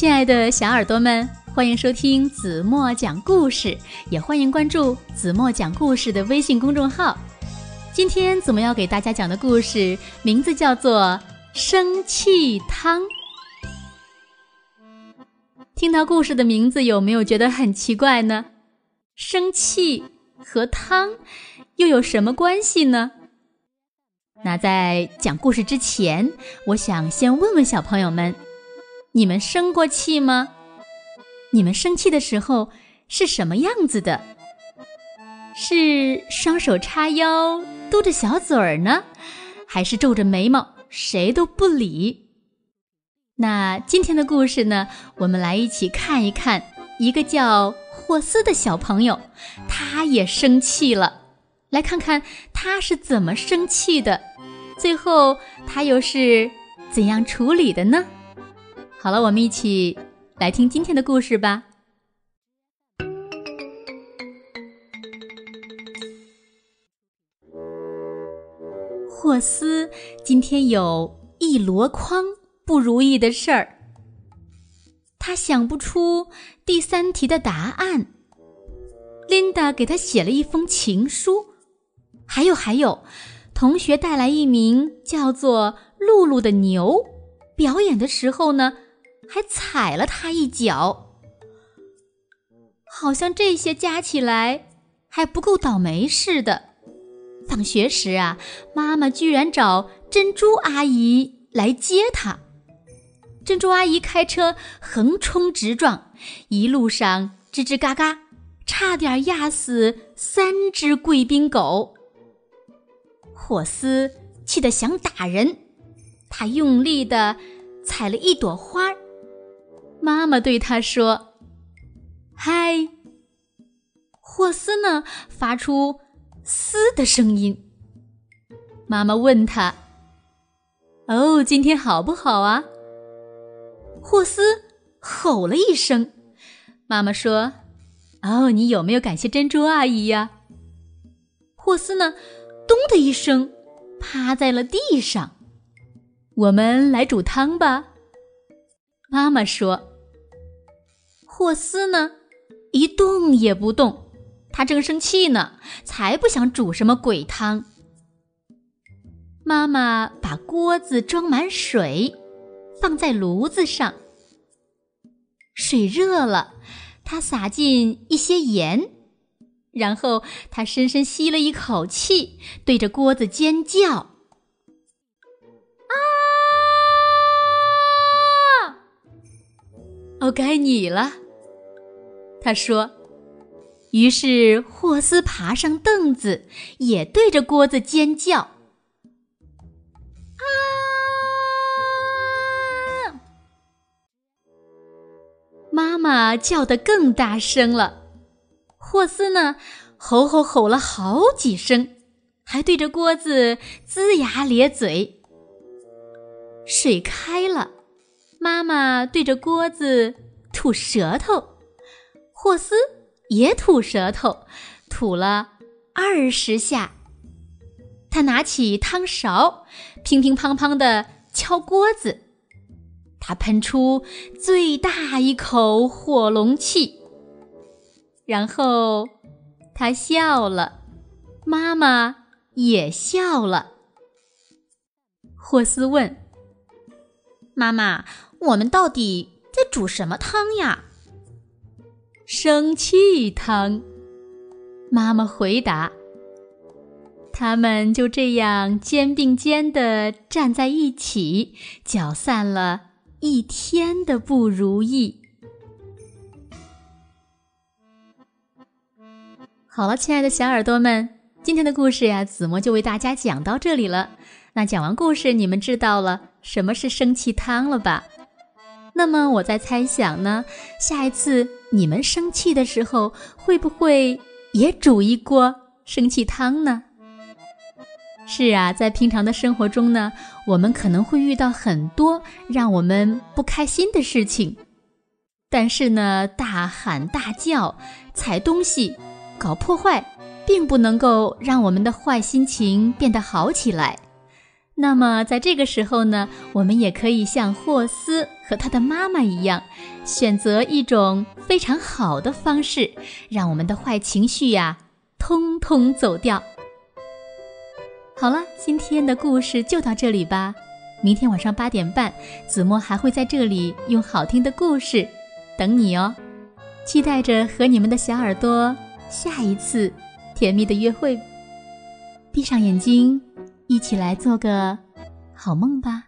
亲爱的小耳朵们，欢迎收听子墨讲故事，也欢迎关注子墨讲故事的微信公众号。今天子墨要给大家讲的故事名字叫做《生气汤》。听到故事的名字，有没有觉得很奇怪呢？生气和汤又有什么关系呢？那在讲故事之前，我想先问问小朋友们。你们生过气吗？你们生气的时候是什么样子的？是双手叉腰嘟着小嘴儿呢，还是皱着眉毛谁都不理？那今天的故事呢？我们来一起看一看一个叫霍斯的小朋友，他也生气了。来看看他是怎么生气的，最后他又是怎样处理的呢？好了，我们一起来听今天的故事吧。霍斯今天有一箩筐不如意的事儿，他想不出第三题的答案。琳达给他写了一封情书，还有还有，同学带来一名叫做露露的牛，表演的时候呢。还踩了他一脚，好像这些加起来还不够倒霉似的。放学时啊，妈妈居然找珍珠阿姨来接他。珍珠阿姨开车横冲直撞，一路上吱吱嘎嘎，差点压死三只贵宾狗。霍斯气得想打人，他用力的踩了一朵花。妈妈对他说：“嗨。”霍斯呢，发出“嘶”的声音。妈妈问他：“哦，今天好不好啊？”霍斯吼了一声。妈妈说：“哦，你有没有感谢珍珠阿姨呀？”霍斯呢，咚的一声，趴在了地上。我们来煮汤吧。妈妈说。霍斯呢，一动也不动，他正生气呢，才不想煮什么鬼汤。妈妈把锅子装满水，放在炉子上。水热了，他撒进一些盐，然后他深深吸了一口气，对着锅子尖叫。哦，该你了，他说。于是霍斯爬上凳子，也对着锅子尖叫。啊！妈妈叫得更大声了。霍斯呢，吼吼吼了好几声，还对着锅子龇牙咧嘴。水开了。妈妈对着锅子吐舌头，霍斯也吐舌头，吐了二十下。他拿起汤勺，乒乒乓乓的敲锅子。他喷出最大一口火龙气，然后他笑了，妈妈也笑了。霍斯问：“妈妈。”我们到底在煮什么汤呀？生气汤。妈妈回答。他们就这样肩并肩的站在一起，搅散了一天的不如意。好了，亲爱的小耳朵们，今天的故事呀，子墨就为大家讲到这里了。那讲完故事，你们知道了什么是生气汤了吧？那么我在猜想呢，下一次你们生气的时候，会不会也煮一锅生气汤呢？是啊，在平常的生活中呢，我们可能会遇到很多让我们不开心的事情，但是呢，大喊大叫、踩东西、搞破坏，并不能够让我们的坏心情变得好起来。那么在这个时候呢，我们也可以像霍斯和他的妈妈一样，选择一种非常好的方式，让我们的坏情绪呀，通通走掉。好了，今天的故事就到这里吧。明天晚上八点半，子墨还会在这里用好听的故事等你哦。期待着和你们的小耳朵下一次甜蜜的约会。闭上眼睛，一起来做个好梦吧。